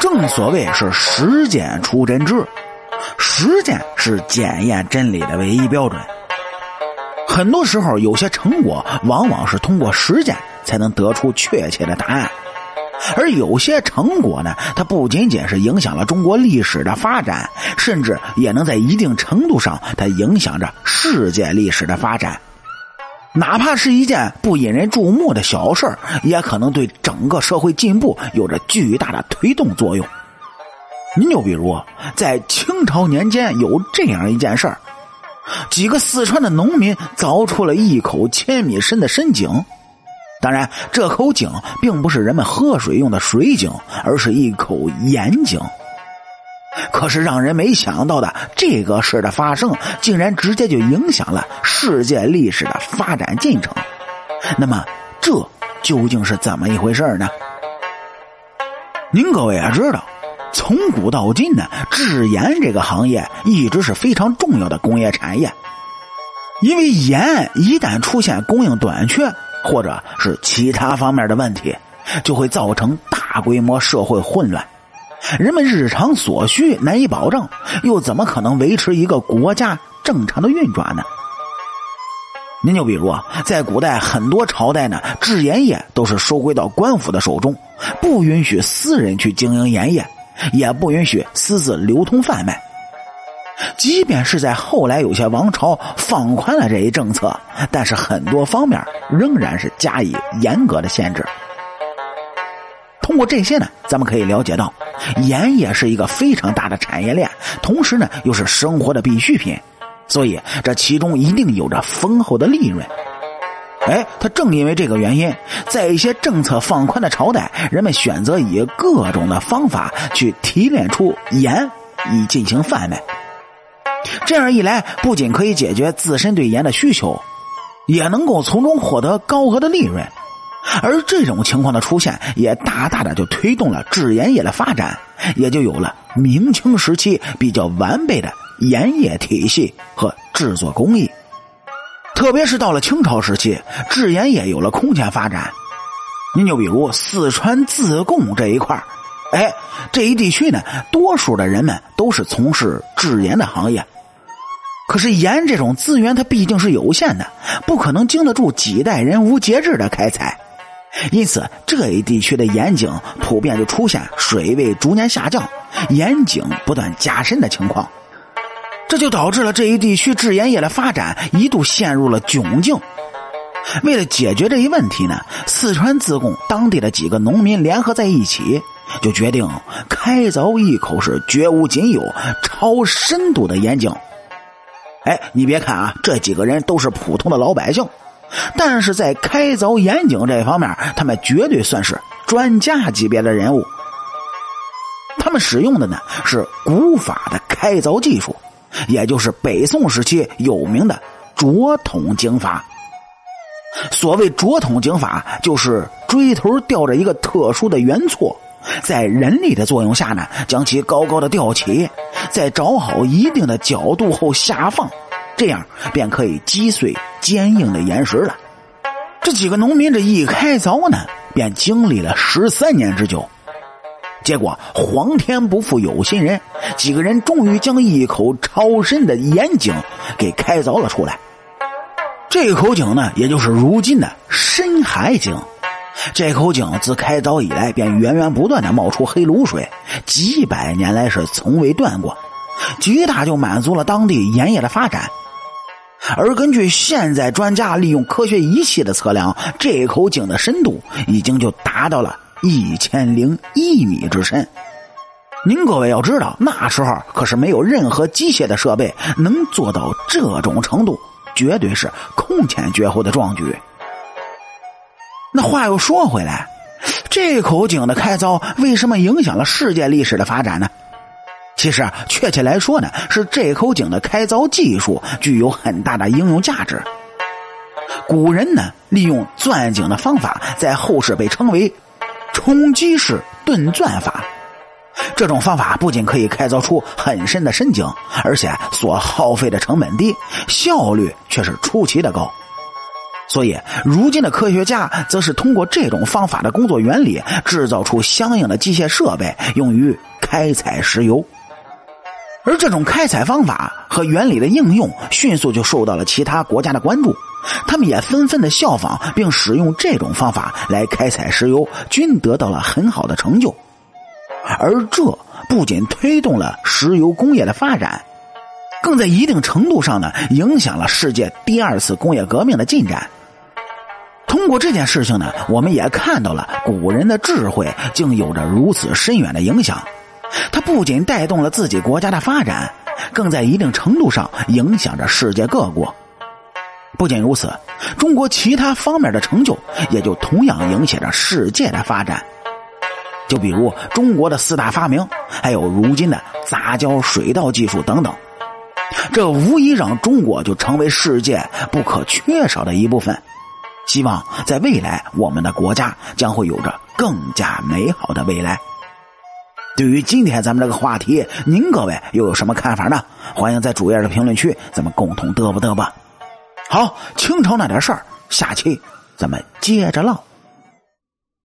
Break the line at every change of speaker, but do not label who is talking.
正所谓是实践出真知，实践是检验真理的唯一标准。很多时候，有些成果往往是通过实践才能得出确切的答案，而有些成果呢，它不仅仅是影响了中国历史的发展，甚至也能在一定程度上，它影响着世界历史的发展。哪怕是一件不引人注目的小事也可能对整个社会进步有着巨大的推动作用。您就比如，在清朝年间有这样一件事儿。几个四川的农民凿出了一口千米深的深井，当然，这口井并不是人们喝水用的水井，而是一口盐井。可是让人没想到的，这个事的发生，竟然直接就影响了世界历史的发展进程。那么，这究竟是怎么一回事呢？您各位也知道。从古到今呢，制盐这个行业一直是非常重要的工业产业，因为盐一旦出现供应短缺，或者是其他方面的问题，就会造成大规模社会混乱，人们日常所需难以保障，又怎么可能维持一个国家正常的运转呢？您就比如啊，在古代很多朝代呢，制盐业都是收归到官府的手中，不允许私人去经营盐业。也不允许私自流通贩卖。即便是在后来有些王朝放宽了这一政策，但是很多方面仍然是加以严格的限制。通过这些呢，咱们可以了解到，盐也是一个非常大的产业链，同时呢又是生活的必需品，所以这其中一定有着丰厚的利润。哎，他正因为这个原因，在一些政策放宽的朝代，人们选择以各种的方法去提炼出盐，以进行贩卖。这样一来，不仅可以解决自身对盐的需求，也能够从中获得高额的利润。而这种情况的出现，也大大的就推动了制盐业的发展，也就有了明清时期比较完备的盐业体系和制作工艺。特别是到了清朝时期，制盐业有了空前发展。您就比如四川自贡这一块哎，这一地区呢，多数的人们都是从事制盐的行业。可是盐这种资源，它毕竟是有限的，不可能经得住几代人无节制的开采，因此这一地区的盐井普遍就出现水位逐年下降、盐井不断加深的情况。这就导致了这一地区制盐业的发展一度陷入了窘境。为了解决这一问题呢，四川自贡当地的几个农民联合在一起，就决定开凿一口是绝无仅有、超深度的盐井。哎，你别看啊，这几个人都是普通的老百姓，但是在开凿岩井这方面，他们绝对算是专家级别的人物。他们使用的呢是古法的开凿技术。也就是北宋时期有名的镯筒井法。所谓镯筒井法，就是锥头吊着一个特殊的圆锉，在人力的作用下呢，将其高高的吊起，在找好一定的角度后下放，这样便可以击碎坚硬的岩石了。这几个农民这一开凿呢，便经历了十三年之久。结果，皇天不负有心人，几个人终于将一口超深的盐井给开凿了出来。这口井呢，也就是如今的深海井。这口井自开凿以来，便源源不断的冒出黑卤水，几百年来是从未断过，极大就满足了当地盐业的发展。而根据现在专家利用科学仪器的测量，这口井的深度已经就达到了。一千零一米之深，您各位要知道，那时候可是没有任何机械的设备能做到这种程度，绝对是空前绝后的壮举。那话又说回来，这口井的开凿为什么影响了世界历史的发展呢？其实啊，确切来说呢，是这口井的开凿技术具有很大的应用价值。古人呢，利用钻井的方法，在后世被称为。冲击式炖钻法，这种方法不仅可以开凿出很深的深井，而且所耗费的成本低，效率却是出奇的高。所以，如今的科学家则是通过这种方法的工作原理，制造出相应的机械设备，用于开采石油。而这种开采方法和原理的应用，迅速就受到了其他国家的关注，他们也纷纷的效仿并使用这种方法来开采石油，均得到了很好的成就。而这不仅推动了石油工业的发展，更在一定程度上呢，影响了世界第二次工业革命的进展。通过这件事情呢，我们也看到了古人的智慧竟有着如此深远的影响。它不仅带动了自己国家的发展，更在一定程度上影响着世界各国。不仅如此，中国其他方面的成就也就同样影响着世界的发展。就比如中国的四大发明，还有如今的杂交水稻技术等等，这无疑让中国就成为世界不可缺少的一部分。希望在未来，我们的国家将会有着更加美好的未来。对于今天咱们这个话题，您各位又有什么看法呢？欢迎在主页的评论区，咱们共同嘚吧嘚吧。好，清朝那点事儿，下期咱们接着唠。